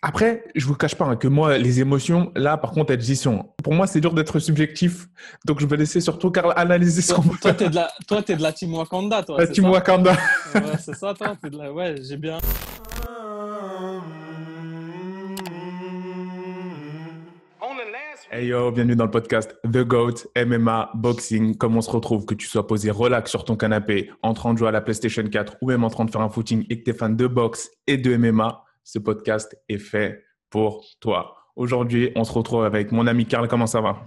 Après, je vous cache pas hein, que moi, les émotions, là, par contre, elles y sont. Pour moi, c'est dur d'être subjectif. Donc, je vais laisser surtout Karl analyser ce Toi, t'es de la, toi, t'es de la team Wakanda, toi. La team ça Wakanda. Ouais, c'est ça, toi. T'es de la... Ouais, j'ai bien. Hey yo, bienvenue dans le podcast The GOAT, MMA, Boxing. Comment on se retrouve, que tu sois posé relax sur ton canapé, en train de jouer à la PlayStation 4 ou même en train de faire un footing et que tu es fan de boxe et de MMA, ce podcast est fait pour toi. Aujourd'hui, on se retrouve avec mon ami Karl. Comment ça va?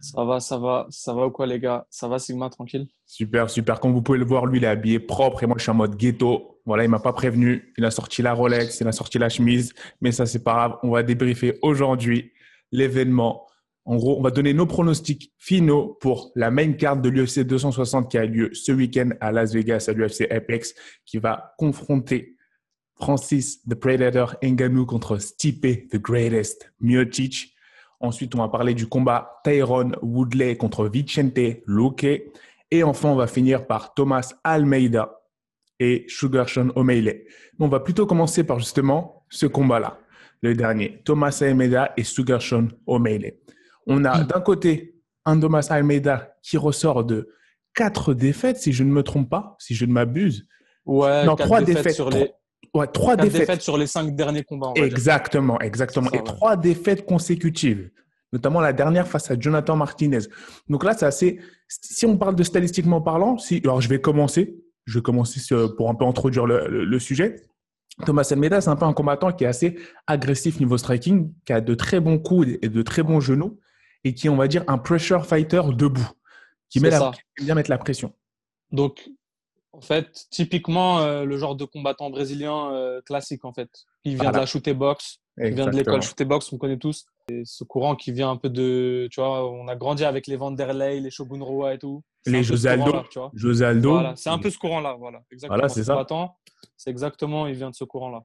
Ça va, ça va. Ça va ou quoi, les gars? Ça va, Sigma, tranquille? Super, super. Comme vous pouvez le voir, lui, il est habillé propre et moi, je suis en mode ghetto. Voilà, il m'a pas prévenu. Il a sorti la Rolex, il a sorti la chemise. Mais ça, c'est pas grave. On va débriefer aujourd'hui l'événement. En gros, on va donner nos pronostics finaux pour la main card de l'UFC 260 qui a lieu ce week-end à Las Vegas à l'UFC Apex qui va confronter Francis the Predator Ngannou contre Stipe the Greatest Miocic. Ensuite, on va parler du combat Tyrone Woodley contre Vicente Luque. Et enfin, on va finir par Thomas Almeida et Sugar Sean O'Malley. Mais on va plutôt commencer par justement ce combat-là, le dernier, Thomas Almeida et Sugar Sean O'Malley. On a d'un côté un Thomas Almeida qui ressort de quatre défaites, si je ne me trompe pas, si je ne m'abuse. Ouais, Non, quatre trois défaites. sur les... Ouais, trois défaites. défaites sur les cinq derniers combats. dire. Exactement, exactement. Ça, et ouais. trois défaites consécutives, notamment la dernière face à Jonathan Martinez. Donc là, c'est assez. Si on parle de statistiquement parlant, si, alors je vais commencer. Je vais commencer ce- pour un peu introduire le, le- le sujet. Thomas Almeida, c'est un peu un combattant qui est assez agressif niveau striking, qui a de très bons coups et de très bons genoux, et qui est, on va dire, un pressure fighter debout, qui met C'est la, ça. qui aime bien mettre la pression. Donc, en fait, typiquement, euh, le genre de combattant brésilien euh, classique, en fait. Il vient de la shooter box, il vient de l'école shooter box, on connaît tous. Et ce courant qui vient un peu de, tu vois, on a grandi avec les Vanderlei, les Shogun Rua et tout. Les ce José Aldo. courant-là, tu vois. José Aldo. Voilà, c'est un peu ce courant-là, voilà. Exactement. Voilà, c'est Ce ça. combattant, C'est exactement, il vient de ce courant-là.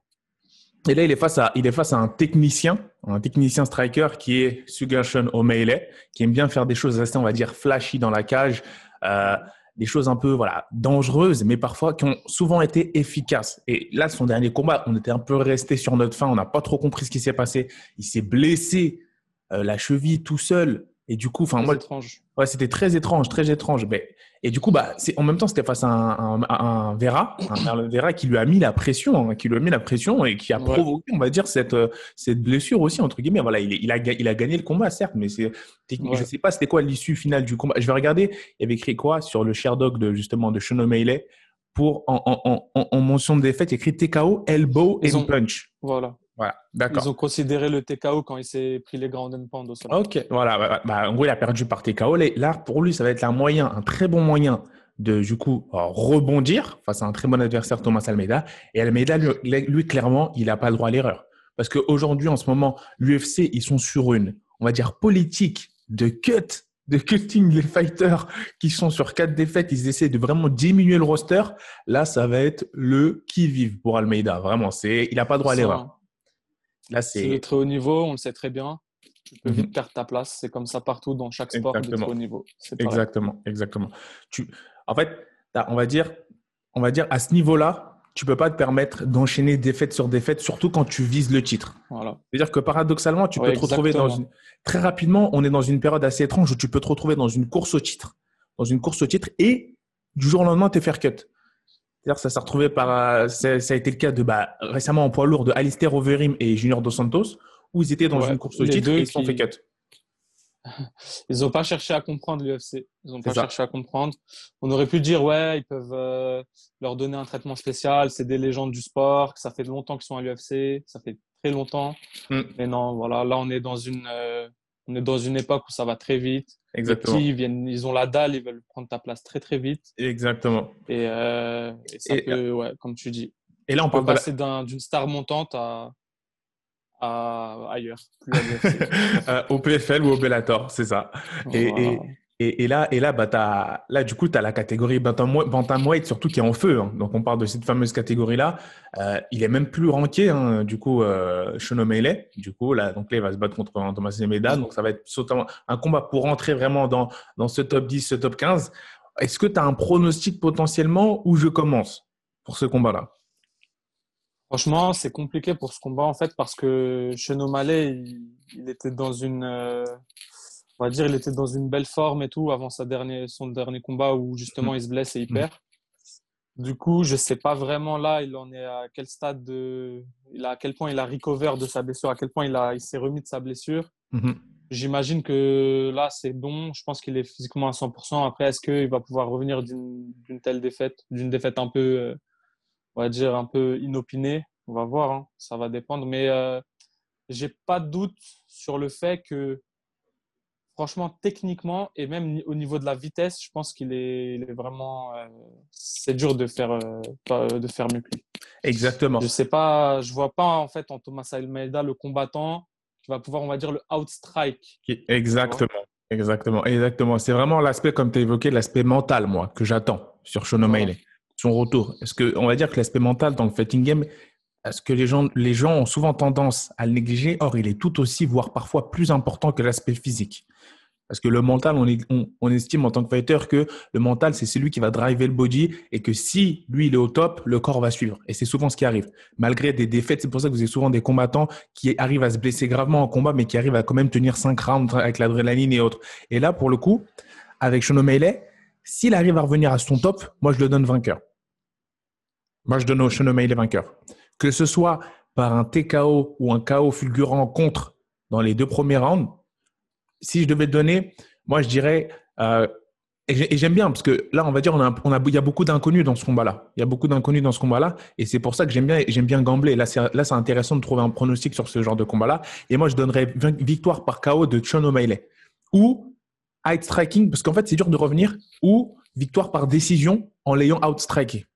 Et là, il est face à, il est face à un technicien, un technicien striker qui est Sugarshon O'Malley, qui aime bien faire des choses assez, on va dire, flashy dans la cage, euh, des choses un peu, voilà, dangereuses, mais parfois qui ont souvent été efficaces. Et là, son dernier combat, on était un peu resté sur notre fin, on n'a pas trop compris ce qui s'est passé. Il s'est blessé euh, la cheville tout seul. Et du coup, enfin, moi, étrange. Ouais, c'était très étrange, très étrange. Mais, et du coup, bah, c'est, en même temps, c'était face à un, un, un Vera, un Vera qui lui a mis la pression, hein, qui lui a mis la pression et qui a Ouais. provoqué, on va dire, cette, euh, cette blessure aussi, entre guillemets. Voilà, il, a, il a gagné le combat, certes, mais c'est, Ouais. je sais pas c'était quoi l'issue finale du combat. Je vais regarder, il y avait écrit quoi sur le Sherdog de, justement, de Sean O'Malley pour, en, en, en, en- en mention de défaite, il y a écrit TKO, elbow and ont- punch. Voilà. Voilà, d'accord. Ils ont considéré le TKO quand il s'est pris les au sol. Ok, voilà. bah, bah, en gros, il a perdu par TKO. Là, pour lui, ça va être un moyen, un très bon moyen de, du coup, euh, rebondir face à un très bon adversaire, Thomas Almeida. Et Almeida, lui, lui, clairement, il n'a pas le droit à l'erreur. Parce qu'aujourd'hui, en ce moment, l'UFC, ils sont sur une, on va dire, politique de cut, de cutting les fighters qui sont sur quatre défaites. Ils essaient de vraiment diminuer le roster. Là, ça va être le qui-vive pour Almeida. Vraiment, c'est, il n'a pas le droit à l'erreur. Là, C'est le très haut niveau, on le sait très bien. Tu peux Mhm. vite perdre ta place. C'est comme ça partout dans chaque sport de Exactement. très haut niveau. Exactement, exactement. Tu, en fait, on va dire, on va dire à ce niveau-là, tu peux pas te permettre d'enchaîner défaite sur défaite, surtout quand tu vises le titre. Voilà. C'est-à-dire que paradoxalement, tu Ouais, peux te retrouver dans une très rapidement, on est dans une période assez étrange où tu peux te retrouver dans une course au titre, dans une course au titre et du jour au lendemain te faire cut. C'est-à-dire ça s'est retrouvé par, euh, ça, ça a été le cas de bah, récemment en poids lourd de Alistair Overeem et Junior Dos Santos où ils étaient dans Ouais, une course au titre et ils se sont qui- fait cut. Ils n'ont pas cherché à comprendre l'UFC. Ils n'ont pas ça. cherché à comprendre. On aurait pu dire, ouais, ils peuvent euh, leur donner un traitement spécial. C'est des légendes du sport. Ça fait longtemps qu'ils sont à l'UFC. Ça fait très longtemps. Mm. Mais non, voilà. Là, on est dans une, euh, on est dans une époque où ça va très vite. Les Exactement. petits, ils, viennent, ils ont la dalle. Ils veulent prendre ta place très, très vite. Exactement. Et, euh, et ça Et- peut, ouais, comme tu dis, Et là, on on peut peut pas- passer d'un- d'une star montante à, à ailleurs. plus à l'UFC. Euh, au PFL ou au Bellator, c'est ça. Et, Voilà. et, et, là, et là, bah, t'as- là, du coup, tu as la catégorie bantamweight, bantamweight, surtout qui est en feu. hein. Donc, on parle de cette fameuse catégorie-là. Euh, il est même plus ranké, hein, du coup, euh. Du coup, là, donc là, il va se battre contre Thomas Almeida. Donc, ça va être un combat pour rentrer vraiment dans, dans ce top 10, ce top 15. Est-ce que tu as un pronostic potentiellement où je commence pour ce combat-là? Franchement, c'est compliqué pour ce combat en fait parce que Sean O'Malley, il, était dans une, euh, on va dire, il était dans une belle forme et tout avant sa dernière, son dernier combat où justement il se blesse et il perd. Du coup, je sais pas vraiment là, il en est à quel stade de, il a, à quel point il a recover de sa blessure, à quel point il a, il s'est remis de sa blessure. Mhm. J'imagine que là, c'est bon. Je pense qu'il est physiquement à 100%. Après, est-ce qu'il va pouvoir revenir d'une telle défaite, d'une défaite un peu, euh, on va dire, un peu inopinée? On va voir, hein. ça va dépendre. Mais euh, j'ai pas de doute sur le fait que, franchement, techniquement et même au niveau de la vitesse, je pense qu'il est, vraiment. Euh, c'est dur de faire, euh, de faire mieux que lui. Exactement. Je sais pas, je vois pas en fait en Thomas Almeida le combattant qui va pouvoir, on va dire, le outstrike. Exactement. Exactement, exactement. C'est vraiment l'aspect, comme tu as évoqué, l'aspect mental, moi, que j'attends sur Sean O'Malley. Son retour. Est-ce que, on va dire que l'aspect mental dans le fighting game, est-ce que les gens, les gens ont souvent tendance à le négliger Or, il est tout aussi, voire parfois plus important que l'aspect physique. Parce que le mental, on, estime en tant que fighter que le mental, c'est celui qui va driver le body et que si lui, il est au top, le corps va suivre. Et c'est souvent ce qui arrive. Malgré des défaites, c'est pour ça que vous avez souvent des combattants qui arrivent à se blesser gravement en combat, mais qui arrivent à quand même tenir 5 rounds avec l'adrénaline et autres. Et là, pour le coup, avec Sean O'Malley, s'il arrive à revenir à son top, moi, je le donne vainqueur. Moi, je donne au Sean O'Malley vainqueur. Que ce soit par un TKO ou un KO fulgurant contre dans les deux premiers rounds, si je devais donner, moi, je dirais, euh, et j'aime bien parce que là, on va dire, on a, il y a beaucoup d'inconnus dans ce combat-là. Il y a beaucoup d'inconnus dans ce combat-là, et c'est pour ça que j'aime bien, j'aime bien gambler. Là, c'est, là, c'est intéressant de trouver un pronostic sur ce genre de combat-là. Et moi, je donnerais victoire par KO de Sean O'Malley ou out striking parce qu'en fait, c'est dur de revenir, ou victoire par décision en l'ayant outstriké.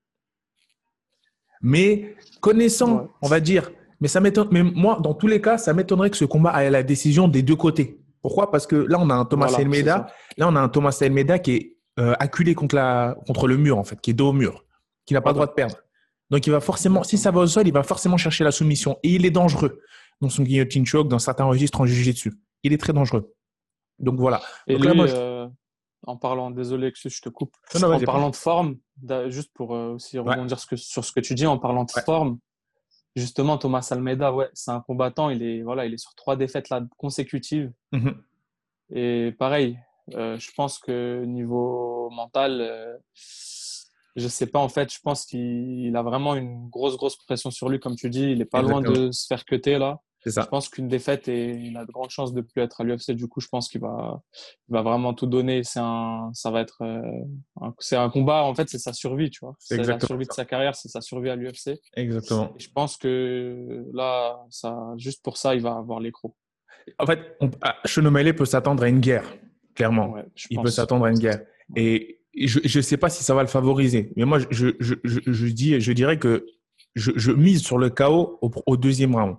Mais connaissant, on va dire, mais ça m'étonne, mais moi, dans tous les cas, ça m'étonnerait que ce combat ait la décision des deux côtés. Pourquoi? Parce que là, on a un Thomas voilà, Là, on a un Thomas Almeida qui est euh, acculé contre, la, contre le mur, en fait, qui est dos au mur, qui n'a pas le droit de perdre. Donc, il va forcément, si ça va au sol, il va forcément chercher la soumission. Et il est dangereux dans son guillotine choke, dans certains registres en dessus. Il est très dangereux. Donc, voilà. Et là, moi, euh, en parlant, désolé que je te coupe, en parlant de forme, juste pour euh, aussi rebondir sur ce que tu dis, en parlant de forme, justement, Thomas Almeida, ouais, c'est un combattant. Il est, voilà, il est sur trois défaites là, consécutives. Mhm. Et pareil, euh, je pense que niveau mental, euh, je sais pas, en fait, je pense qu'il a vraiment une grosse, grosse pression sur lui, comme tu dis. Il est pas loin de se faire cuter là. Je pense qu'une défaite et il a de grandes chances de plus être à l'UFC. Du coup, je pense qu'il va, il va vraiment tout donner. C'est un, ça va être, euh, c'est un combat. En fait, c'est sa survie, tu vois. C'est la survie de sa carrière, c'est sa survie à l'UFC. Exactement. Et je pense que là, ça, juste pour ça, il va avoir l'écrou. En fait, on, ah, peut s'attendre à une guerre, clairement. il peut s'attendre à une guerre. Et je ne sais pas si ça va le favoriser. Mais moi, je, je, je, je dis, je dirais que je, mise sur le chaos au, au deuxième round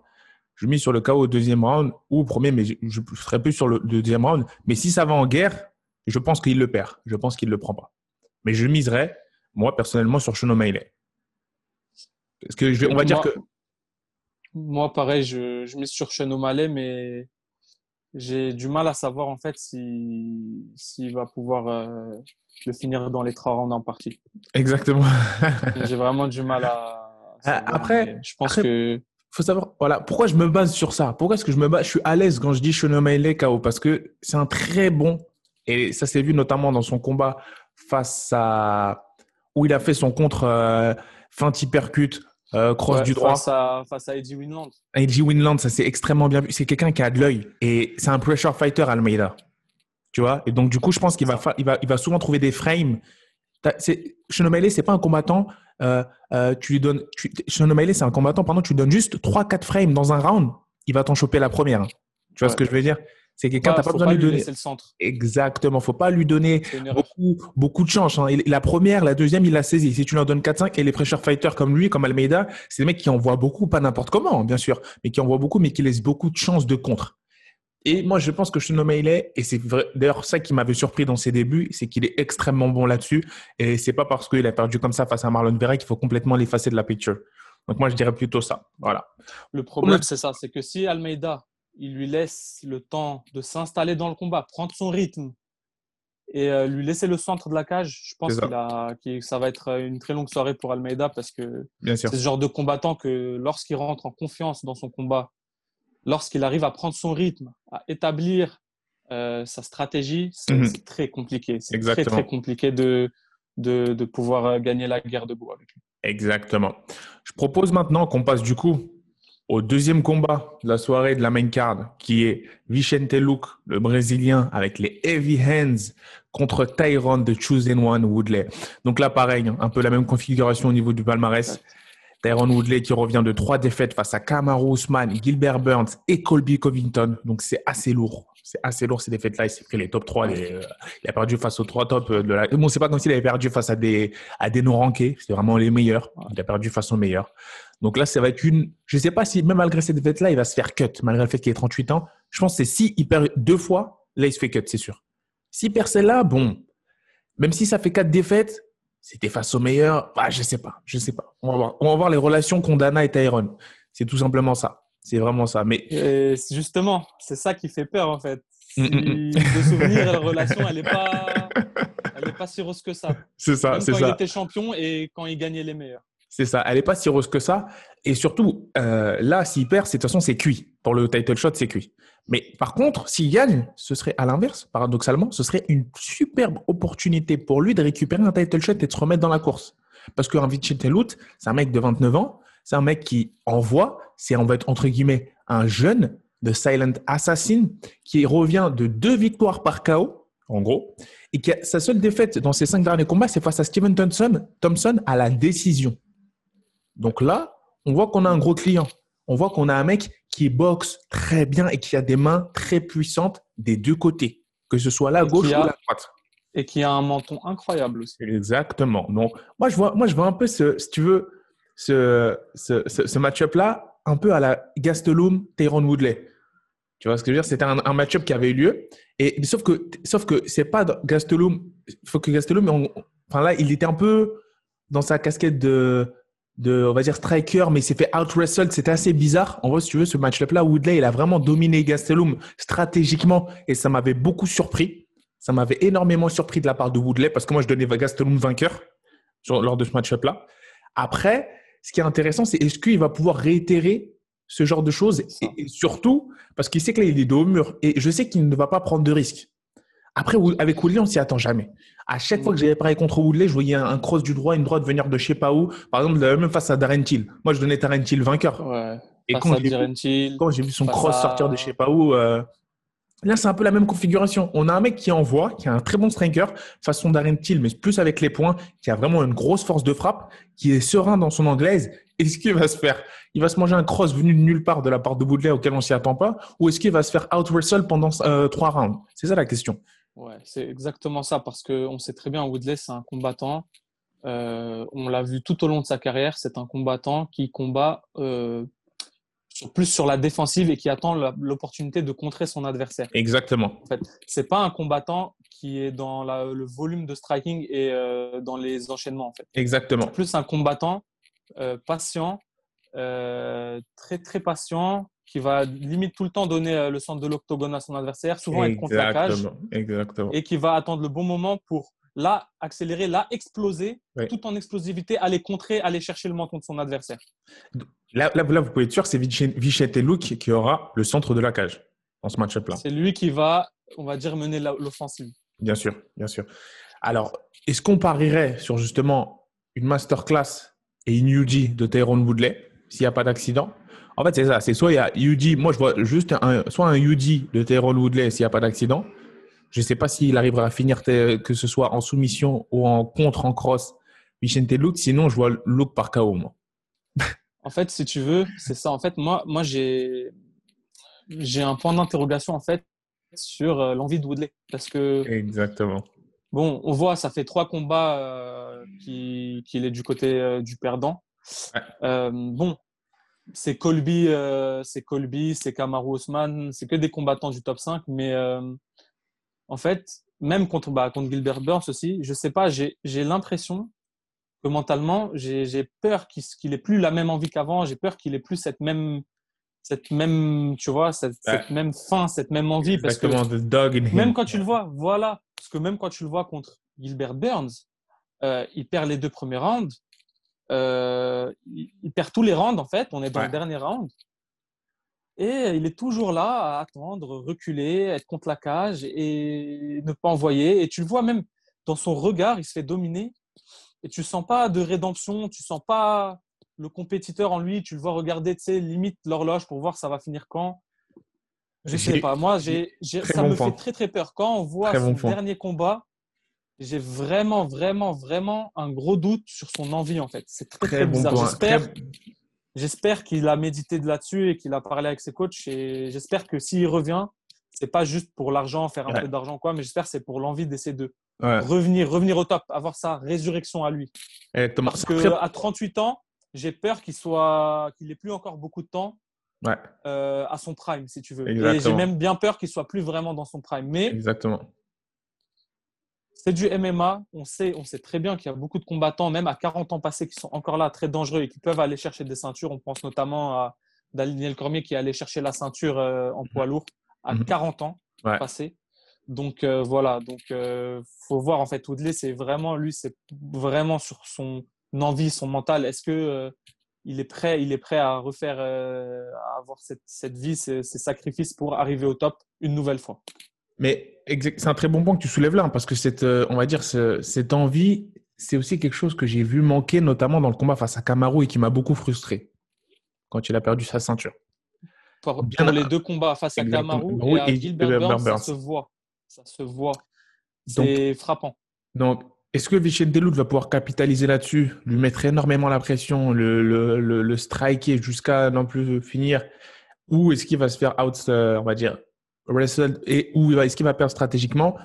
je mise sur le chaos au deuxième round ou au premier, mais je, serais plus sur le, deuxième round. Mais si ça va en guerre, je pense qu'il le perd. Je pense qu'il ne le prend pas. Mais je miserais, moi, personnellement, sur Sean O'Malley. Parce que je on va dire que. Moi, pareil, je, mise sur Sean O'Malley, mais j'ai du mal à savoir, en fait, s'il si, va pouvoir euh, le finir dans les trois rounds en partie. Exactement. j'ai vraiment du mal à. après, je pense que faut savoir, voilà, pourquoi je me base sur ça? Pourquoi est-ce que je me base? Je suis à l'aise quand je dis Shonomaile KO parce que c'est un très bon, et ça s'est vu notamment dans son combat face à, où il a fait son contre euh, fin hypercute, euh, cross du droit. Face à, face à Eddie Winland. Eddie Winland, ça s'est extrêmement bien vu. C'est quelqu'un qui a de l'œil et c'est un pressure fighter, Almeida. Tu vois? Et donc, du coup, je pense qu'il va, il va, il va souvent trouver des frames. Shonomaile, c'est pas un combattant euh, euh, tu lui donnes. Tu, Sean c'est un combattant. Pendant tu lui donnes juste 3-4 frames dans un round, il va t'en choper la première. Tu vois ce que je veux dire? C'est quelqu'un, t'as pas besoin de lui donner. Le centre. Exactement. Faut pas lui donner beaucoup, beaucoup de chance. Hein. La première, la deuxième, il l'a saisi. Si tu en donnes 4-5 et les pressure fighters comme lui, comme Almeida, c'est des mecs qui envoient beaucoup, pas n'importe comment, bien sûr, mais qui envoient beaucoup, mais qui laissent beaucoup de chances de contre. Et moi, je pense que Sean O'Malley, et c'est d'ailleurs ça qui m'avait surpris dans ses débuts, c'est qu'il est extrêmement bon là-dessus. Et c'est pas parce qu'il a perdu comme ça face à Marlon Vera qu'il faut complètement l'effacer de la picture. Donc moi, je dirais plutôt ça. Voilà. Le problème, c'est ça, c'est que si Almeida, il lui laisse le temps de s'installer dans le combat, prendre son rythme, et euh, lui laisser le centre de la cage. Je pense que ça va être une très longue soirée pour Almeida parce que c'est ce genre de combattant que lorsqu'il rentre en confiance dans son combat, lorsqu'il arrive à prendre son rythme, à établir euh, sa stratégie, mhm. c'est très compliqué. C'est très, très compliqué de, de, de, pouvoir gagner la guerre debout avec lui. Exactement. Je propose maintenant qu'on passe du coup au deuxième combat de la soirée de la main card, qui est Vicente Luke, le Brésilien, avec les heavy hands contre Tyron de Chosen One Woodley. Donc là, pareil, hein, un peu la même configuration au niveau du palmarès. Tyron Woodley qui revient de trois défaites face à Kamaru Usman, Gilbert Burns et Colby Covington. Donc c'est assez lourd. C'est assez lourd ces défaites-là. Il s'est pris les top 3. Euh, il a perdu face aux trois tops de la. Bon, c'est pas comme s'il avait perdu face à des, à des non-rankés. C'était vraiment les meilleurs. Il a perdu face aux meilleurs. Donc là, ça va être une. Je sais pas si, même malgré cette défaite-là, il va se faire cut, malgré le fait qu'il ait 38 ans. Je pense que si il perd deux fois, là, il se fait cut, c'est sûr. S'il perd celle-là, bon, même si ça fait quatre défaites, c'était face au meilleur. Bah, je ne sais pas, je sais pas. On va voir, on va voir les relations qu'Ondana et Tyron. C'est tout simplement ça. C'est vraiment ça. Mais justement, c'est ça qui fait peur en fait. Mm, mm, mm. De souvenir, la relation, elle n'est pas, elle est pas si rose que ça. C'est ça, c'est ça. Quand il était champion et quand il gagnait les meilleurs. C'est ça. Elle n'est pas si rose que ça. Et surtout, euh, là, s'il perd, de toute façon, c'est cuit. Pour le title shot, c'est cuit. Mais par contre, s'il gagne, ce serait à l'inverse, paradoxalement, ce serait une superbe opportunité pour lui de récupérer un title shot et de se remettre dans la course. Parce qu'un Vicente c'est un mec de 29 ans, c'est un mec qui envoie, c'est, on va entre guillemets, un jeune de Silent Assassin qui revient de deux victoires par KO, en gros, et qui a, sa seule défaite dans ses cinq derniers combats, c'est face à Steven Thompson, Thompson à la décision. Donc là, on voit qu'on a un gros client. On voit qu'on a un mec qui boxe très bien et qui a des mains très puissantes des deux côtés, que ce soit la gauche ou la droite. Et qui a un menton incroyable aussi. Exactement. Donc, moi, je vois, moi, je vois un peu, ce, si tu veux, ce, ce, ce, match-up-là, un peu à la Gastelum, Tyrone Woodley. Tu vois ce que je veux dire? C'était un, match-up qui avait eu lieu. Et, sauf que, sauf que c'est pas Gastelum. Il faut que Gastelum, enfin là, il était un peu dans sa casquette de de, on va dire, striker, mais il s'est fait out-wrestled. C'était assez bizarre. En vrai, si tu veux, ce match-là, Woodley, il a vraiment dominé Gastelum stratégiquement et ça m'avait beaucoup surpris. Ça m'avait énormément surpris de la part de Woodley parce que moi, je donnais Gastelum vainqueur lors de ce match-up-là. Après, ce qui est intéressant, c'est est-ce qu'il va pouvoir réitérer ce genre de choses et, surtout parce qu'il sait que là, il est dos au mur et je sais qu'il ne va pas prendre de risques. Après, avec Woodley, on s'y attend jamais. À chaque fois que j'avais parlé contre Woodley, je voyais un, cross du droit, une droite venir de je sais pas où. Par exemple, même face à Darren Till. Moi, je donnais Darren Till vainqueur. Et quand j'ai, vu, son cross sortir de je sais pas où, euh, là, c'est un peu la même configuration. On a un mec qui envoie, qui a un très bon striker, façon Darren Till, mais plus avec les points, qui a vraiment une grosse force de frappe, qui est serein dans son anglaise. Est-ce qu'il va se faire? Il va se manger un cross venu de nulle part de la part de Woodley auquel on s'y attend pas? Ou est-ce qu'il va se faire out-wrestle pendant euh, trois rounds? C'est ça la question. Ouais, c'est exactement ça, parce qu'on sait très bien, Woodley, c'est un combattant. Euh, on l'a vu tout au long de sa carrière, c'est un combattant qui combat euh, plus sur la défensive et qui attend l'opportunité de contrer son adversaire. Exactement. En fait, c'est pas un combattant qui est dans le volume de striking et euh, dans les enchaînements. En fait. Exactement. plus un combattant patient, très très patient, qui va limite tout le temps donner euh, le centre de l'octogone à son adversaire, souvent être contre la cage. Exactement. Et qui va attendre le bon moment pour là accélérer, là exploser, tout en explosivité, aller contrer, aller chercher le menton de son adversaire. Là, là, vous pouvez être sûr, c'est Vichette Luke qui aura le centre de la cage dans ce match-up-là. C'est lui qui va, on va dire, mener l'offensive. Bien sûr, bien sûr. Alors, est-ce qu'on parierait sur justement une masterclass et une UG de Tyrone Woodley s'il n'y a pas d'accident? En fait, c'est ça. C'est soit il y a UD, moi je vois juste un, soit un UD de Tyrone Woodley s'il n'y a pas d'accident. Je ne sais pas s'il arrivera à finir que ce soit en soumission ou en contre en cross Vicente Luke. Sinon, je vois Luke par KO, moi. en fait, si tu veux, c'est ça. En fait, moi, moi j'ai un point d'interrogation en fait sur euh, l'envie de Woodley parce que exactement. Bon, on voit, ça fait trois combats euh, qu'il est du côté euh, du perdant. bon, c'est Colby, euh, c'est Colby, c'est Kamaru Osman, c'est que des combattants du top 5. Mais euh, en fait, même contre, bah, contre Gilbert Burns aussi, je sais pas, j'ai l'impression que mentalement, j'ai peur qu'il ait plus la même envie qu'avant. J'ai peur qu'il ait plus cette même, cette même, tu vois, cette, même faim, cette même envie. Parce que même quand tu le vois, voilà, parce que même quand tu le vois contre Gilbert Burns, euh, il perd les deux premiers rounds. Euh, il, perd tous les rounds, en fait. On est dans le dernier round. Et il est toujours là à attendre, reculer, être contre la cage et ne pas envoyer. Et tu le vois même dans son regard, il se fait dominer. Et tu sens pas de rédemption, tu sens pas le compétiteur en lui. Tu le vois regarder, tu sais, limite l'horloge pour voir ça va finir quand. Je sais pas. Moi, j'ai, ça me fait très très peur. Quand on voit son dernier combat, j'ai vraiment, vraiment, vraiment un gros doute sur son envie en fait. C'est très très, bizarre. J'espère, j'espère qu'il a médité de là-dessus et qu'il a parlé avec ses coachs. Et j'espère que s'il revient, c'est pas juste pour l'argent, faire un peu d'argent quoi, mais j'espère que c'est pour l'envie d'essayer de revenir, revenir au top, avoir sa résurrection à lui. Eh, Parce que à 38 ans, j'ai peur qu'il soit, qu'il ait plus encore beaucoup de temps euh, à son prime, si tu veux. Et j'ai même bien peur qu'il soit plus vraiment dans son prime. Mais Exactement. C'est du MMA. On sait, on sait très bien qu'il y a beaucoup de combattants, même à 40 ans passés, qui sont encore là, très dangereux et qui peuvent aller chercher des ceintures. On pense notamment à Daniel Cormier qui allait chercher la ceinture euh, en poids lourd à 40 mhm. ans passés. Donc euh, voilà, donc faut voir en fait Woodley, c'est vraiment lui, c'est vraiment sur son envie, son mental. Est-ce que il est prêt, il est prêt à refaire, euh, à avoir cette, cette vie, ces, sacrifices pour arriver au top une nouvelle fois? Mais c'est un très bon point que tu soulèves là, parce que cette, euh, on va dire, cette envie, c'est aussi quelque chose que j'ai vu manquer, notamment dans le combat face à Kamaru et qui m'a beaucoup frustré quand il a perdu sa ceinture. Pour, les deux combats face à Kamaru et à Gilbert Burns, ça se voit. Ça se voit. C'est frappant. Donc, est-ce que Vicente Delut va pouvoir capitaliser là-dessus, lui mettre énormément la pression, le, le, le, striker jusqu'à non plus finir Ou est-ce qu'il va se faire out, euh, on va dire, wrestle et ou est-ce qu'il va perdre stratégiquement?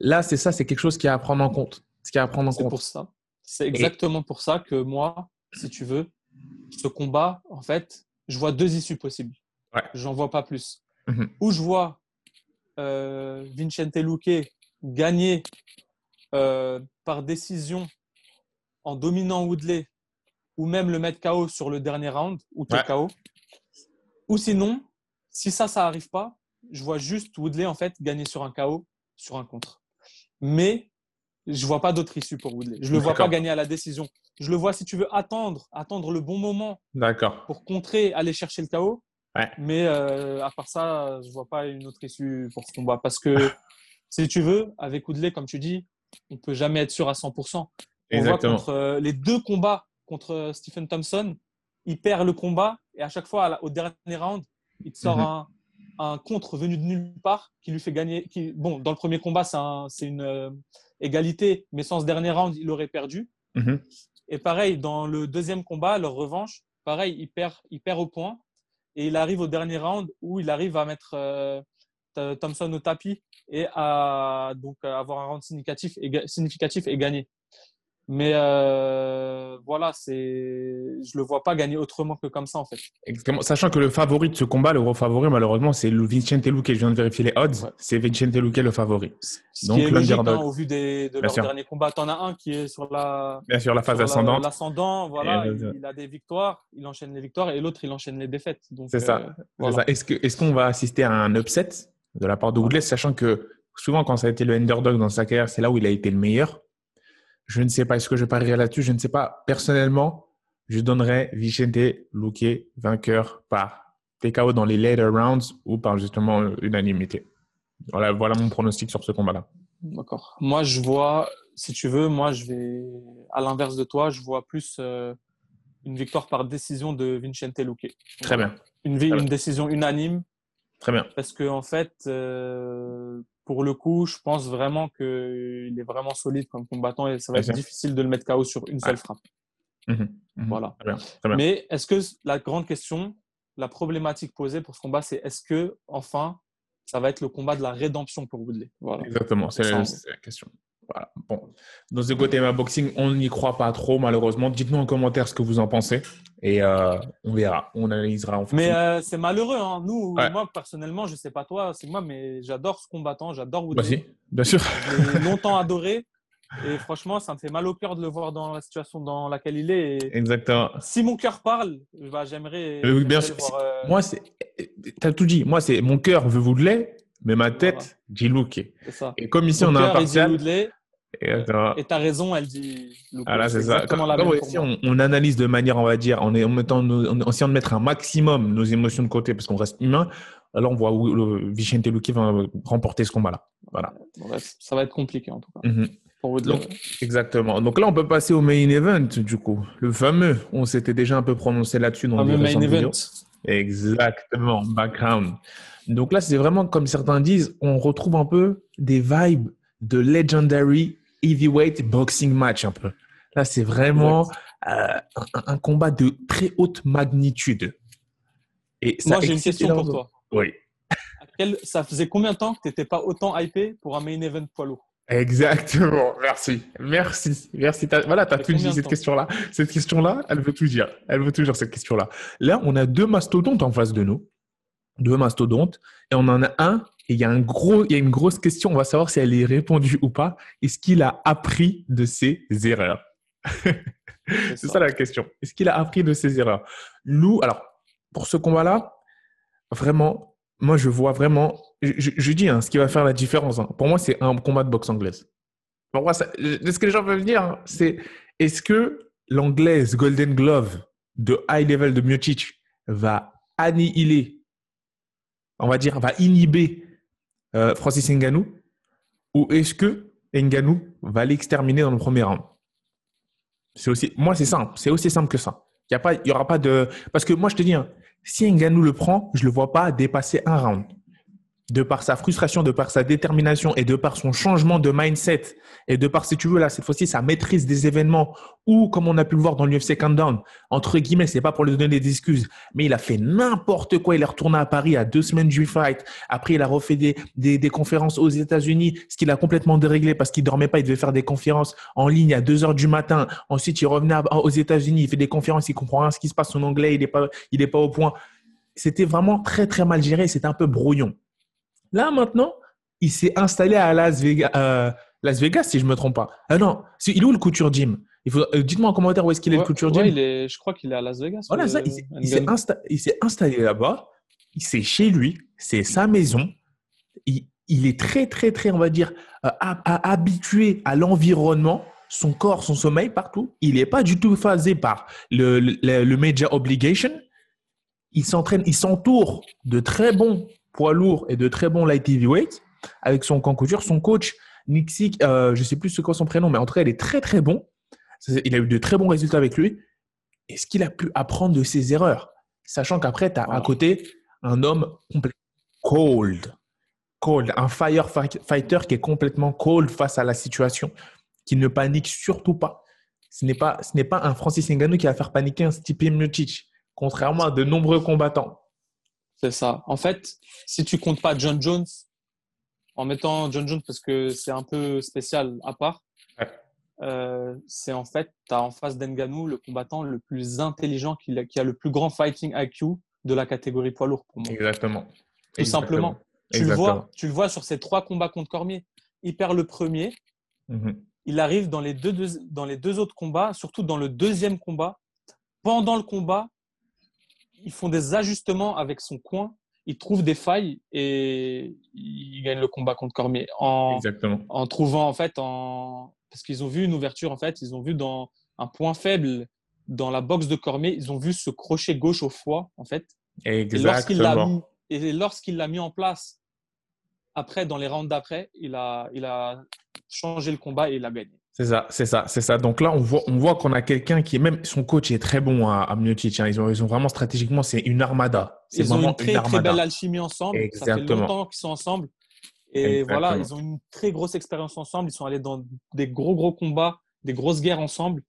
Là, c'est ça, c'est quelque chose qui est à prendre en compte. C'est à prendre en compte. pour ça. C'est exactement pour ça que moi, si tu veux, ce combat, en fait, je vois deux issues possibles. Ouais. J'en vois pas plus. Mhm. Ou je vois euh, Vincente Luque gagner euh, par décision en dominant Woodley ou même le mettre KO sur le dernier round ou KO. Ou sinon, si ça, ça n'arrive pas, je vois juste Woodley en fait gagner sur un KO, sur un contre. Mais je vois pas d'autre issue pour Woodley. Je le vois pas gagner à la décision. Je le vois si tu veux attendre, attendre le bon moment pour contrer, aller chercher le KO. Mais euh, à part ça, je vois pas une autre issue pour ce combat parce que si tu veux, avec Woodley, comme tu dis, on peut jamais être sûr à 100%. On voit contre euh, les deux combats contre euh, Stephen Thompson, il perd le combat et à chaque fois, au dernier round, il te sort mhm. un, contre venu de nulle part qui lui fait gagner. Qui, bon, dans le premier combat, c'est une euh, égalité, mais sans ce dernier round, il aurait perdu. Mhm. Et pareil, dans le deuxième combat, leur revanche, pareil, il perd, il perd au point et il arrive au dernier round où il arrive à mettre Thompson au tapis et à donc avoir un round significatif et, significatif et gagner. Mais euh, voilà, c'est, je le vois pas gagner autrement que comme ça en fait. Sachant que le favori de ce combat, le gros favori malheureusement, c'est le Vicente Luque. Je viens de vérifier les odds. C'est Vicente Luque le favori. Ce Donc hein, au vu des, de leur dernier combat. T'en as un qui est sur la, Bien sûr, la phase ascendante. L'ascendant, voilà, il, a des victoires, il enchaîne les victoires et l'autre il enchaîne les défaites. C'est ça. Euh, est-ce que, est-ce qu'on va assister à un upset de la part de Woodley, sachant que souvent quand ça a été le underdog dans sa carrière, c'est là où il a été le meilleur? Je ne sais pas, est-ce que je parierais là-dessus? Je ne sais pas. Personnellement, je donnerais Vicente Luque vainqueur par TKO dans les later rounds ou par justement unanimité. Voilà, voilà mon pronostic sur ce combat-là. D'accord. Moi, je vois, si tu veux, moi, je vais, à l'inverse de toi, je vois plus euh, une victoire par décision de Vicente Luque. Très bien. Une, une décision unanime Très bien. Parce que en fait, euh, pour le coup, je pense vraiment qu'il est vraiment solide comme combattant et ça va être difficile de le mettre KO sur une seule frappe. Mhm. Mhm. Voilà. Très bien. Très bien. Mais est-ce que la grande question, la problématique posée pour ce combat, c'est est-ce que enfin, ça va être le combat de la rédemption pour Woodley? Voilà. Exactement, c'est la question. Voilà. Bon. Dans ce côté ma boxing, on n'y croit pas trop, malheureusement. Dites-nous en commentaire ce que vous en pensez et euh, on verra, on analysera en Mais euh, c'est malheureux, hein. Nous, moi, personnellement, je sais pas toi, c'est moi, mais j'adore ce combattant, j'adore Woodley. bien sûr. Je l'ai longtemps adoré. Et franchement, ça me fait mal au cœur de le voir dans la situation dans laquelle il est. Exactement. Si mon cœur parle, bah, j'aimerais. bien sûr. Voir, euh, Moi, tu as tout dit. Moi, c'est mon cœur veut Woodley, Mais ma tête dit Luke. Et comme ici, on a un partial. Et tu as raison, elle dit Luke. Ah c'est ça. Comme, ici, on, analyse de manière, on va dire, en, est, en, mettant en essayant de mettre un maximum nos émotions de côté parce qu'on reste humain, alors on voit où le Vicente Luque va remporter ce combat-là. Voilà. ça va être compliqué en tout cas. Mhm. exactement. Donc là, on peut passer au main event, du coup. Le fameux. On s'était déjà un peu prononcé là-dessus dans le main event. Exactement, background. Donc là, c'est vraiment comme certains disent, on retrouve un peu des vibes de legendary heavyweight boxing match un peu. Là, c'est vraiment euh, un, combat de très haute magnitude. Et Moi, j'ai une question pour toi. Oui. ça faisait combien de temps que tu n'étais pas autant hypé pour un main event poids lourd? Exactement, merci, merci, merci. voilà, tu as tout dit cette question-là. Cette question-là, elle veut tout dire. Elle veut tout dire cette question-là. Là, on a deux mastodontes en face de nous, deux mastodontes, et on en a un. Et il y a un gros, il y a une grosse question. On va savoir si elle est répondue ou pas. Est-ce qu'il a appris de ses erreurs C'est ça. ça la question. Est-ce qu'il a appris de ses erreurs? Nous, alors pour ce combat-là, vraiment, moi je vois vraiment je, dis, hein, ce qui va faire la différence, hein. pour moi, c'est un combat de boxe anglaise. Pour moi, ce que les gens peuvent dire, hein, c'est est-ce que l'anglaise Golden Glove de high level de Miocic va annihiler, on va dire, va inhiber euh, Francis Ngannou ou est-ce que Ngannou va l'exterminer dans le premier round C'est aussi, moi, c'est simple, c'est aussi simple que ça. Il y aura pas de, parce que moi, je te dis, si Ngannou le prend, je le vois pas dépasser un round de par sa frustration, de par sa détermination et de par son changement de mindset et de par, si tu veux, là, cette fois-ci, sa maîtrise des événements ou, comme on a pu le voir dans l'UFC Countdown, entre guillemets, c'est pas pour lui donner des excuses, mais il a fait n'importe quoi. Il est retourné à Paris à deux semaines du fight. Après, il a refait des, des, conférences aux États-Unis, ce qu'il a complètement déréglé parce qu'il dormait pas. Il devait faire des conférences en ligne à deux heures du matin. Ensuite, il revenait aux États-Unis, il fait des conférences, il comprend rien ce qui se passe. Son anglais, il est pas, il est pas au point. C'était vraiment très, très mal géré. C'était un peu brouillon. Là, maintenant, il s'est installé à Las Vegas, euh, Las Vegas si je ne me trompe pas. Ah non, il est où le Couture Gym? Euh, Dites-moi en commentaire où est-ce qu'il est le Couture Gym. je crois qu'il est à Las Vegas. Voilà, ça, il, s'est installé là-bas. C'est chez lui, c'est sa maison. Il, est très, très, très, on va dire, euh, habitué à l'environnement son corps, son sommeil partout. Il n'est pas du tout phasé par le, le major obligation. Il s'entraîne, il s'entoure de très bons poids lourd et de très bons light heavyweight avec son camp couture. Son coach, Nixik, euh, je ne sais plus ce qu'est son prénom, mais en tout cas, il est très très bon. Il a eu de très bons résultats avec lui. Est-ce qu'il a pu apprendre de ses erreurs? Sachant qu'après, tu as à côté un homme complètement cold. Cold. Un firefighter qui est complètement cold face à la situation, qui ne panique surtout pas. Ce n'est pas, ce n'est pas un Francis Ngannou qui va faire paniquer un Stipe Miocic, contrairement à de nombreux combattants. C'est ça. En fait, si tu comptes pas John Jones, en mettant John Jones parce que c'est un peu spécial à part, euh, c'est en fait, tu as en face d'Enganou le combattant le plus intelligent qui a, qui a, le plus grand fighting IQ de la catégorie poids lourd pour moi. Exactement. Tout simplement. Tu, Le vois, tu le vois sur ces trois combats contre Cormier. Il perd le premier. Mhm. Il arrive dans les, deux, dans les deux autres combats, surtout dans le deuxième combat. Pendant le combat, ils font des ajustements avec son coin, ils trouvent des failles et ils gagnent le combat contre Cormier. En, Exactement. En trouvant, en fait, en... parce qu'ils ont vu une ouverture, en fait, ils ont vu dans un point faible dans la boxe de Cormier, ils ont vu ce crochet gauche au foie, en fait. Exactement. Et lorsqu'il l'a mis, en place, après, dans les rounds d'après, il a, il a changé le combat et il a gagné. C'est ça, c'est ça, c'est ça. Donc là, on voit, on voit qu'on a quelqu'un qui est même son coach est très bon à, à hein. Ils ont, ils ont vraiment stratégiquement, c'est une armada. Ils ont une très, très belle alchimie ensemble. Exactement. Ça fait longtemps qu'ils sont ensemble. Et voilà, ils ont une très grosse expérience ensemble. Ils sont allés dans des gros, gros combats, des grosses guerres ensemble.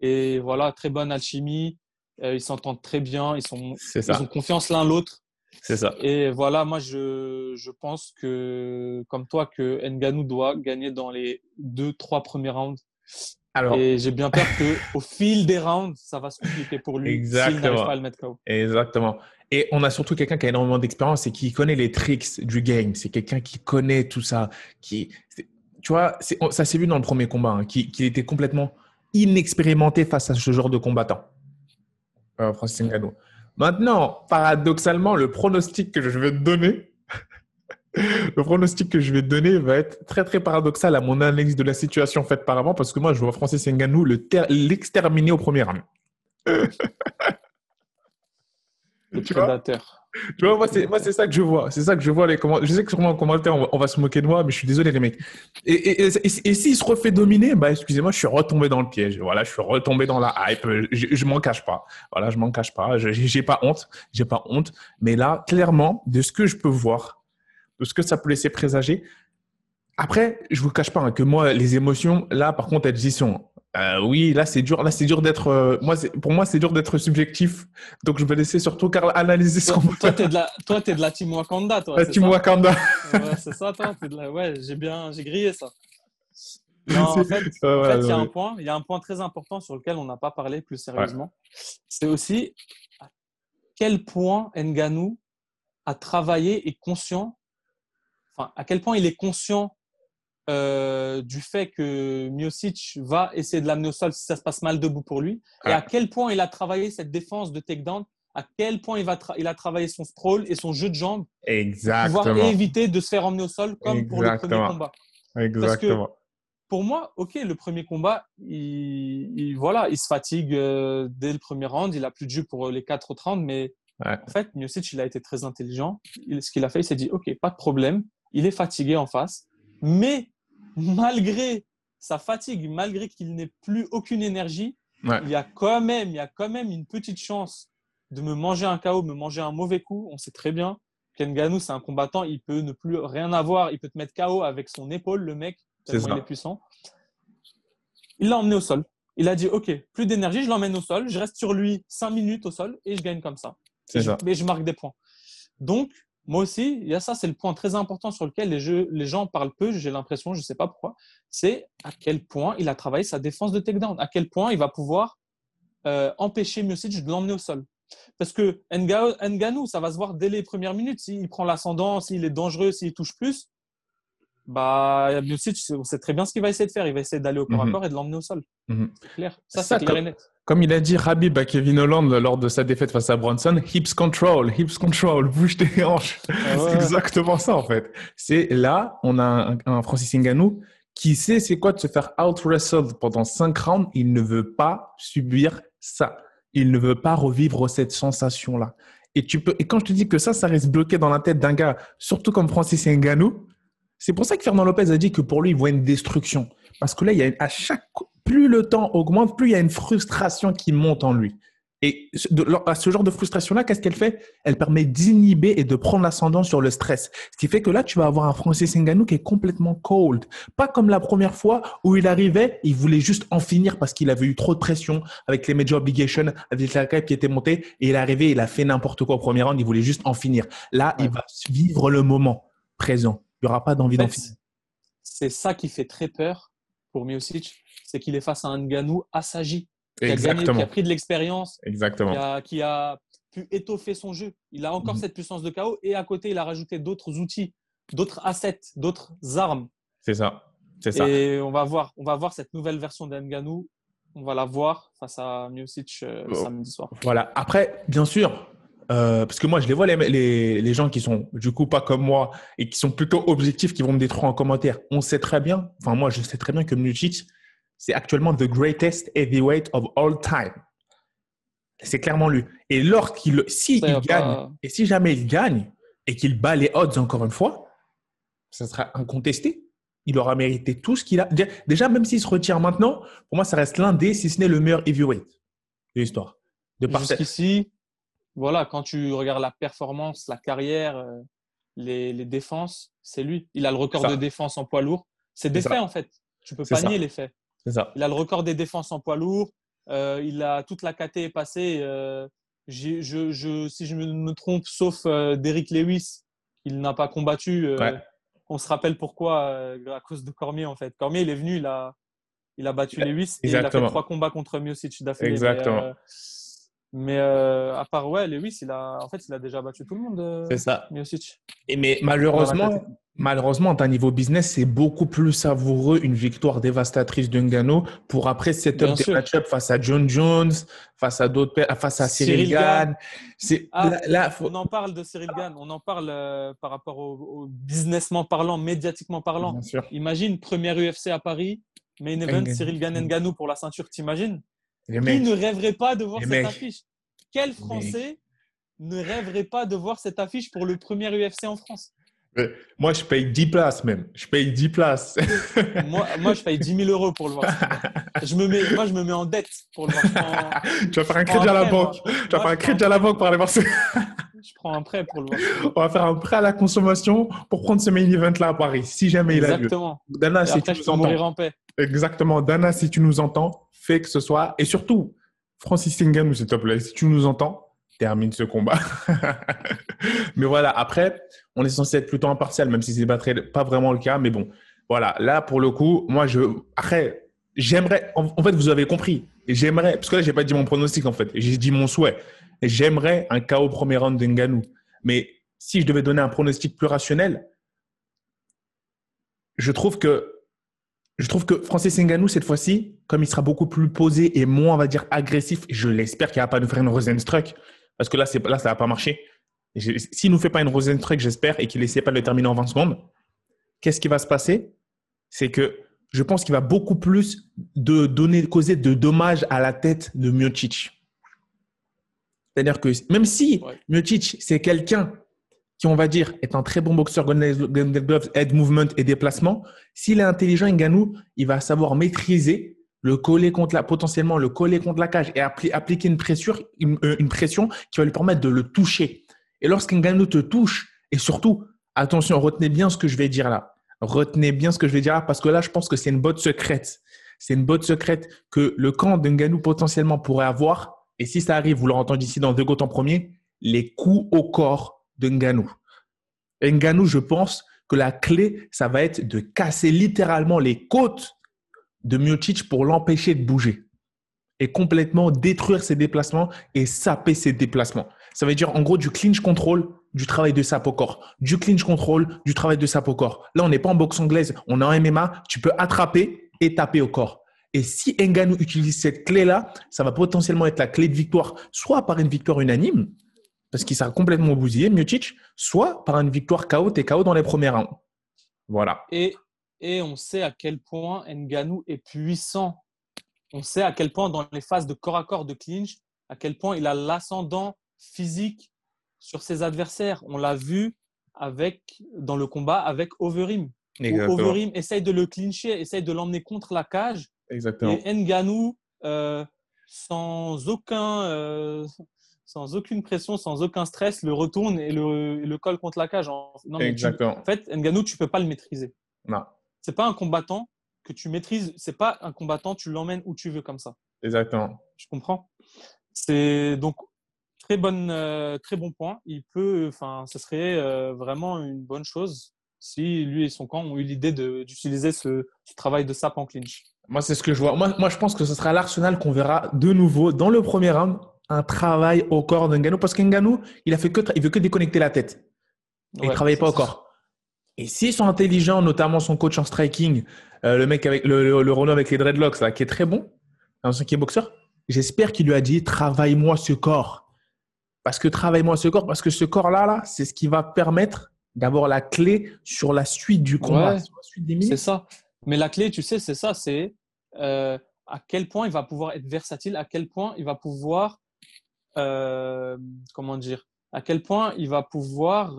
Et voilà, très bonne alchimie. Euh, ils s'entendent très bien. Ils, sont, ils ont confiance l'un l'autre. C'est ça. Et voilà, moi, je, je, pense que, comme toi, que Nganou doit gagner dans les deux, trois premiers rounds. Alors... Et j'ai bien peur qu'au fil des rounds, ça va se compliquer pour lui Exactement. pas à le mettre KO. Exactement. Et on a surtout quelqu'un qui a énormément d'expérience et qui connaît les tricks du game. C'est quelqu'un qui connaît tout ça. Qui, tu vois, ça s'est vu dans le premier combat, hein, qui, qui, était complètement inexpérimenté face à ce genre de combattant. Euh, Francis Ngannou. Maintenant, paradoxalement, le pronostic que je vais te donner, Le pronostic que je vais te donner va être très très paradoxal à mon analyse de la situation faite par avant parce que moi je vois Francis Ngannou l'exterminer au premier round. Le prédateur. Tu vois, moi, c'est, moi, c'est ça que je vois. C'est ça que je vois. Les. Je sais que sûrement en commentaire, on va, se moquer de moi, mais je suis désolé, les mecs. Et, et, et, s'il se refait dominer, bah, excusez-moi, je suis retombé dans le piège. Voilà, je suis retombé dans la hype. Je, je m'en cache pas. Voilà, je m'en cache pas. J'ai pas honte. J'ai pas honte. Mais là, clairement, de ce que je peux voir, de ce que ça peut laisser présager, après, je vous cache pas hein, que moi, les émotions, là, par contre, elles y sont. Euh, oui, là c'est dur. Là c'est dur d'être. Euh, moi, pour moi, c'est dur d'être subjectif. Donc je vais laisser surtout Carl analyser qu'on. Toi, t'es de la, toi, es de la team Wakanda, toi. La team Wakanda. ouais, c'est ça, toi. De la... Ouais, j'ai bien, j'ai grillé ça. Non, en fait, il y a un point. Il y a un point très important sur lequel on n'a pas parlé plus sérieusement. C'est aussi à quel point Nganou a travaillé et conscient. Enfin, à quel point il est conscient euh, du fait que Miocic va essayer de l'amener au sol si ça se passe mal debout pour lui, et à quel point il a travaillé cette défense de takedown, à quel point il, va il a travaillé son sprawl et son jeu de jambes Exactement. pour pouvoir éviter de se faire emmener au sol comme pour le premier combat. Exactement. Parce que pour moi, ok, le premier combat, il, voilà, il se fatigue euh, dès le premier round, il a plus de jus pour les quatre autres rounds, mais en fait, Miocic, il a été très intelligent. ce qu'il a fait, il s'est dit, ok, pas de problème, il est fatigué en face, mais malgré sa fatigue, malgré qu'il n'ait plus aucune énergie, il, y a quand même, il y a quand même une petite chance de me manger un KO, me manger un mauvais coup. On sait très bien qu'Enganou, c'est un combattant, il peut ne plus rien avoir, il peut te mettre KO avec son épaule, le mec, tellement il est puissant. Il l'a emmené au sol. Il a dit, OK, plus d'énergie, je l'emmène au sol, je reste sur lui 5 minutes au sol et je gagne comme ça. Et, ça. Je, je marque des points. Donc, moi aussi, il y a ça, c'est le point très important sur lequel les, jeux, les gens parlent peu, j'ai l'impression, je ne sais pas pourquoi, c'est à quel point il a travaillé sa défense de takedown, à quel point il va pouvoir euh, empêcher Miocic de l'emmener au sol. Parce que Nganou, ça va se voir dès les premières minutes, s'il prend l'ascendant, s'il est dangereux, s'il touche plus, bah, on sait très bien ce qu'il va essayer de faire. Il va essayer d'aller au corps à mhm. corps et de l'emmener au sol. Mhm. C'est clair. Ça, c'est clair et net. Comme il a dit Rabib à Kevin Holland lors de sa défaite face à Bronson, hips control, hips control, bouge tes hanches. Ah c'est exactement ça, en fait. C'est là, on a un, Francis Ngannou qui sait c'est quoi de se faire out-wrestle pendant cinq rounds. Il ne veut pas subir ça. Il ne veut pas revivre cette sensation-là. Et, tu peux, et quand je te dis que ça, ça reste bloqué dans la tête d'un gars, surtout comme Francis Ngannou, c'est pour ça que Fernand Lopez a dit que pour lui, il voit une destruction. Parce que là, il y a, à chaque, plus le temps augmente, plus il y a une frustration qui monte en lui. Et à ce genre de frustration-là, qu'est-ce qu'elle fait? Elle permet d'inhiber et de prendre l'ascendant sur le stress. Ce qui fait que là, tu vas avoir un Francis Ngannou qui est complètement cold. Pas comme la première fois où il arrivait, il voulait juste en finir parce qu'il avait eu trop de pression avec les major obligations, avec la cape qui était montée. Et il est arrivé, il a fait n'importe quoi au premier round, il voulait juste en finir. Là, il va vivre le moment présent. Il n'y aura pas d'envie d'en finir. C'est ça qui fait très peur pour Miocic, c'est qu'il est face à un Nganou assagi, qui a, gagné, qui a pris de l'expérience, qui a, pu étoffer son jeu. Il a encore mhm. cette puissance de chaos et à côté, il a rajouté d'autres outils, d'autres assets, d'autres armes. C'est ça. C'est ça. Et on va voir, on va voir cette nouvelle version d'Nganou. On va la voir face à Miocic euh, oh. samedi soir. Voilà. Après, bien sûr, euh, parce que moi, je les vois, les, les, les, gens qui sont du coup pas comme moi et qui sont plutôt objectifs, qui vont me détruire en commentaire. On sait très bien, enfin moi, je sais très bien que Miocic, c'est actuellement the greatest heavyweight of all time. C'est clairement lui. Et lorsqu'il, si il gagne, et si jamais il gagne et qu'il bat les odds encore une fois, ça sera incontesté. Il aura mérité tout ce qu'il a. Déjà, même s'il se retire maintenant, pour moi, ça reste l'un des, si ce n'est le meilleur heavyweight de l'histoire. De Jusqu'ici, voilà, quand tu regardes la performance, la carrière, euh, les, défenses, c'est lui. Il a le record de défense en poids lourd. C'est des faits, en fait. Tu peux pas nier les faits. Ça. Il a le record des défenses en poids lourd. Euh, il a toute la KT passée. Euh, je, je, si je me trompe, sauf Derrick Lewis, il n'a pas combattu. On se rappelle pourquoi, à cause de Cormier, en fait. Cormier, il est venu, il a, il a battu Lewis et il a fait trois combats contre Miocic d'affilée. Exactement. Mais euh, à part ouais, Lewis, il a en fait il a déjà battu tout le monde. Euh, c'est ça. Miocic. Et mais malheureusement, Malheureusement, à niveau business, c'est beaucoup plus savoureux une victoire dévastatrice de Ngannou pour après setup des match-up face à John Jones, face à d'autres, face à Cyril, Gann. C'est ah, là, on en parle de Cyril Gann, on en parle euh, par rapport au, businessment parlant, médiatiquement parlant. Imagine première UFC à Paris, main event Cyril Gann Ngannou pour la ceinture, t'imagines? Qui ne rêverait pas de voir cette affiche? Quel Français ne rêverait pas de voir cette affiche pour le premier UFC en France? Moi, je paye 10 places même. Je paye 10 places. moi, moi, je paye 10 000 euros pour le voir. Je me mets, moi, je me mets en dette pour le voir. tu vas faire un crédit à la banque. tu vas faire un crédit à la banque pour aller voir ce. je prends un prêt pour le voir. On va faire un prêt à la consommation pour prendre ce main event-là à Paris, si jamais il a lieu. Exactement. Dana, si tu nous entends. En paix. Exactement. Dana, si tu nous entends, fais que ce soit. Et surtout, Francis Ngannou, s'il te plaît, si tu nous entends, termine ce combat. mais voilà, après, on est censé être plutôt impartial, même si c'est pas, pas vraiment le cas. Mais bon, voilà, là, pour le coup, moi, je. Après, j'aimerais. En, fait, vous avez compris. J'aimerais. Parce que là, j'ai pas dit mon pronostic, en fait. J'ai dit mon souhait. J'aimerais un KO premier round d'Enganou. Mais si je devais donner un pronostic plus rationnel, je trouve que. Je trouve que Francis Ngannou, cette fois-ci, comme il sera beaucoup plus posé et moins, on va dire, agressif, je l'espère qu'il n'y a pas de faire une Rosenstruck parce que là, là ça n'a pas marché. S'il ne nous fait pas une Rosenstruck, j'espère, et qu'il n'essaie pas de le terminer en 20 secondes, qu'est-ce qui va se passer? C'est que je pense qu'il va beaucoup plus de donner, causer de dommages à la tête de Miocic. C'est-à-dire que même si ouais. c'est quelqu'un qui, on va dire, est un très bon boxeur, gloves, head movement et déplacement, s'il est intelligent, Ngannou, il va savoir maîtriser le coller contre la, potentiellement le coller contre la cage et appliquer une pression, euh, une, pression qui va lui permettre de le toucher. Et lorsqu'un Ngannou te touche, et surtout, attention, retenez bien ce que je vais dire là. Retenez bien ce que je vais dire là, parce que là, je pense que c'est une botte secrète. C'est une botte secrète que le camp d'Ngannou potentiellement pourrait avoir. Et si ça arrive, vous l'aurez entendu ici dans deux gouttes en premier, les coups au corps de Ngannou. Ngannou, je pense que la clé, ça va être de casser littéralement les côtes de Miocic pour l'empêcher de bouger et complètement détruire ses déplacements et saper ses déplacements. Ça veut dire en gros du clinch control, du travail de sap au corps. Du clinch control, du travail de sap au corps. Là, on n'est pas en boxe anglaise, on est en MMA, tu peux attraper et taper au corps. Et si Ngannou utilise cette clé-là, ça va potentiellement être la clé de victoire, soit par une victoire unanime, parce qu'il sera complètement bousillé, Miocic, soit par une victoire KO, t'es KO dans les premiers rounds. Voilà. Et et on sait à quel point Nganou est puissant. On sait à quel point dans les phases de corps à corps de clinch, à quel point il a l'ascendant physique sur ses adversaires. On l'a vu avec, dans le combat avec Overeem. Overeem essaye de le clincher, essaye de l'emmener contre la cage. Exactement. Et Nganou, euh, sans, aucun, euh, sans aucune pression, sans aucun stress, le retourne et le, le colle contre la cage. Non, Exactement. en fait, Nganou, tu ne peux pas le maîtriser. Non c'est pas un combattant que tu maîtrises, c'est pas un combattant, tu l'emmènes où tu veux comme ça. Exactement. Je comprends? C'est donc très bonne, euh, très bon point. Il peut, enfin, ce serait euh, vraiment une bonne chose si lui et son camp ont eu l'idée d'utiliser ce, travail de sap en clinch. Moi, c'est ce que je vois. Moi, moi, je pense que ce sera l'Arsenal qu'on verra de nouveau dans le premier round un travail au corps d'Nganou parce qu'Nganou, il a fait que, il veut que déconnecter la tête. il ne travaille pas au corps. Et s'ils sont intelligents, notamment son coach en striking, euh, le mec avec le, le, Renault avec les dreadlocks, là, qui est très bon, un qui est boxeur, j'espère qu'il lui a dit travaille-moi ce corps. Parce que travaille-moi ce corps, parce que ce corps-là, là, c'est ce qui va permettre d'avoir la clé sur la suite du combat, C'est ça. Mais la clé, tu sais, c'est ça, c'est euh, à quel point il va pouvoir être versatile, à quel point il va pouvoir, euh, comment dire, à quel point il va pouvoir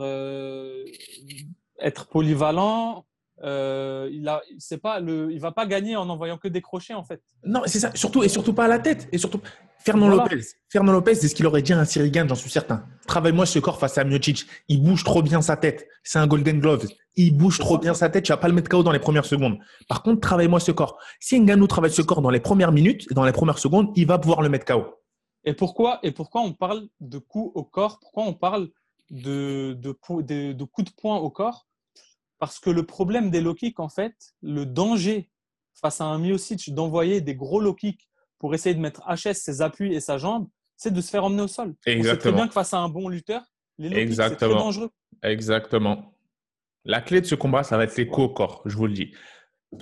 être polyvalent. Euh, il a, c'est pas le, il va pas gagner en envoyant que des crochets en fait. Non, c'est ça. Surtout et surtout pas à la tête. Et surtout, Fernand Lopez. Fernand Lopez, c'est ce qu'il aurait dit à un Cyril j'en suis certain. Travaille-moi ce corps face à Miocic. Il bouge trop bien sa tête. C'est un Golden Glove. Il bouge trop bien sa tête. Tu vas pas le mettre KO dans les premières secondes. Par contre, travaille-moi ce corps. Si Ngannou travaille ce corps dans les premières minutes, dans les premières secondes, il va pouvoir le mettre KO. Et pourquoi, et pourquoi on parle de coups au corps? Pourquoi on parle de, de, de, de coups de poing au corps? Parce que le problème des low kicks, en fait, le danger face à un Miocic d'envoyer des gros low kicks pour essayer de mettre HS, ses appuis et sa jambe, c'est de se faire emmener au sol. Exactement. On sait très bien que face à un bon lutteur, les low kicks, c'est très dangereux. Exactement. La clé de ce combat, ça va être les coups au corps, je vous le dis.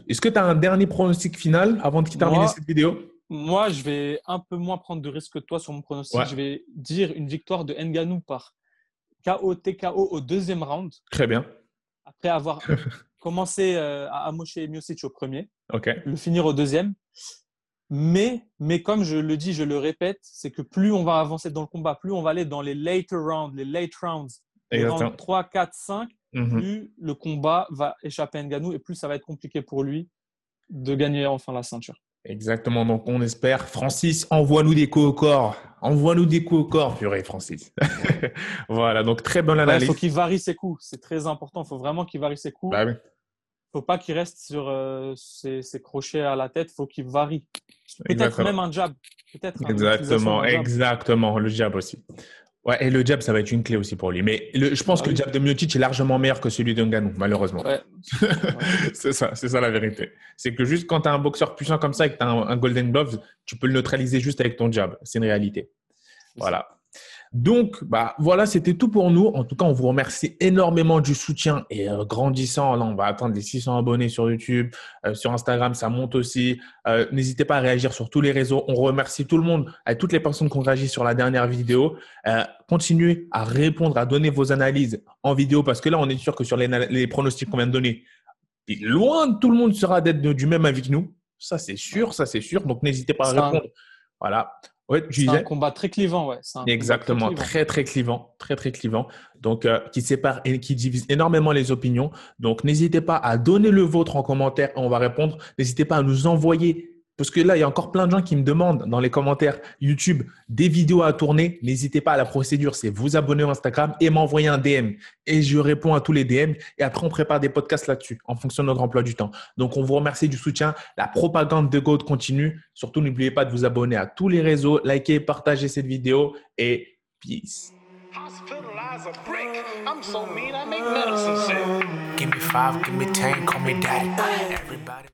Est-ce que tu as un dernier pronostic final avant de terminer cette vidéo? Moi, je vais un peu moins prendre de risques que toi sur mon pronostic. Je vais dire une victoire de Nganou par KO TKO au deuxième round. Très bien. Après avoir commencé euh, à amocher Miocic au premier, le finir au deuxième. Mais, mais comme je le dis, je le répète, c'est que plus on va avancer dans le combat, plus on va aller dans les later rounds, les late rounds, les rounds 3, 4, 5, plus le combat va échapper à Nganou et plus ça va être compliqué pour lui de gagner enfin la ceinture. Exactement. Donc, on espère. Francis, envoie-nous des coups au corps. Envoie-nous des coups au corps, purée, Francis. voilà. Donc, très bonne analyse. Il faut qu'il varie ses coups. C'est très important. Il faut vraiment qu'il varie ses coups. Bah oui. faut pas qu'il reste sur euh, ses, crochets à la tête. Il faut qu'il varie. Peut-être même un jab. Exactement. Exactement. Le jab aussi. Ouais, et le jab, ça va être une clé aussi pour lui. Mais je pense ah que le jab de Miocic est largement meilleur que celui de Ngannou, malheureusement. Ouais. c'est ça, c'est ça la vérité. C'est que juste quand tu as un boxeur puissant comme ça et que tu as un, un, Golden Gloves, tu peux le neutraliser juste avec ton jab. C'est une réalité. Voilà. Donc, bah, voilà, c'était tout pour nous. En tout cas, on vous remercie énormément du soutien et euh, grandissant. Là, on va atteindre les 600 abonnés sur YouTube, euh, sur Instagram, ça monte aussi. Euh, n'hésitez pas à réagir sur tous les réseaux. On remercie tout le monde, à toutes les personnes qui ont réagi sur la dernière vidéo. continuez à répondre, à donner vos analyses en vidéo parce que là, on est sûr que sur les, pronostics qu'on vient de donner, loin tout le monde sera d'être du même avis que nous. Ça, c'est sûr, ça, c'est sûr. Donc, n'hésitez pas à répondre. Voilà. Ouais, c'est un combat très clivant, ouais. Exactement, très, très, clivant, très très clivant. Donc, euh, qui sépare et qui divise énormément les opinions. Donc, n'hésitez pas à donner le vôtre en commentaire, on va répondre. N'hésitez pas à nous envoyer parce que là, il y a encore plein de gens qui me demandent dans les commentaires YouTube des vidéos à tourner. N'hésitez pas à la procédure, c'est vous abonner au Instagram et m'envoyer un DM. Et je réponds à tous les DM. Et après, on prépare des podcasts là-dessus en fonction de notre emploi du temps. Donc, on vous remercie du soutien. La propagande de GOAT continue. Surtout, n'oubliez pas de vous abonner à tous les réseaux, liker, partager cette vidéo et peace.